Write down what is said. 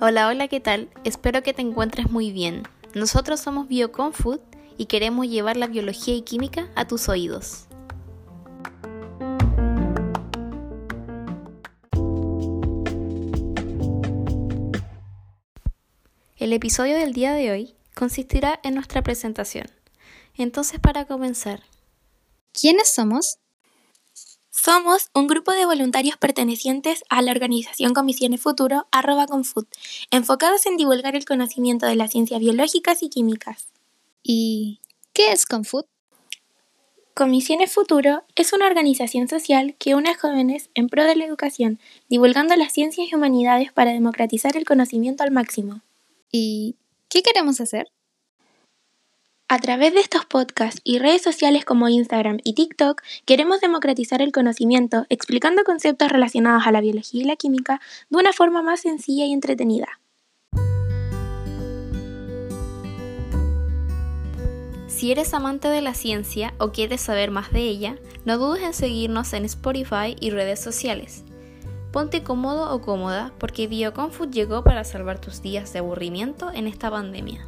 Hola, hola, ¿qué tal? Espero que te encuentres muy bien. Nosotros somos BioConfood y queremos llevar la biología y química a tus oídos. El episodio del día de hoy consistirá en nuestra presentación. Entonces, para comenzar, ¿quiénes somos? Somos un grupo de voluntarios pertenecientes a la organización Comisiones Futuro, arroba Confut, enfocados en divulgar el conocimiento de las ciencias biológicas y químicas. ¿Y qué es Confut? Comisiones Futuro es una organización social que une a jóvenes en pro de la educación, divulgando las ciencias y humanidades para democratizar el conocimiento al máximo. ¿Y qué queremos hacer? A través de estos podcasts y redes sociales como Instagram y TikTok, queremos democratizar el conocimiento explicando conceptos relacionados a la biología y la química de una forma más sencilla y entretenida. Si eres amante de la ciencia o quieres saber más de ella, no dudes en seguirnos en Spotify y redes sociales. Ponte cómodo o cómoda porque BioConfood llegó para salvar tus días de aburrimiento en esta pandemia.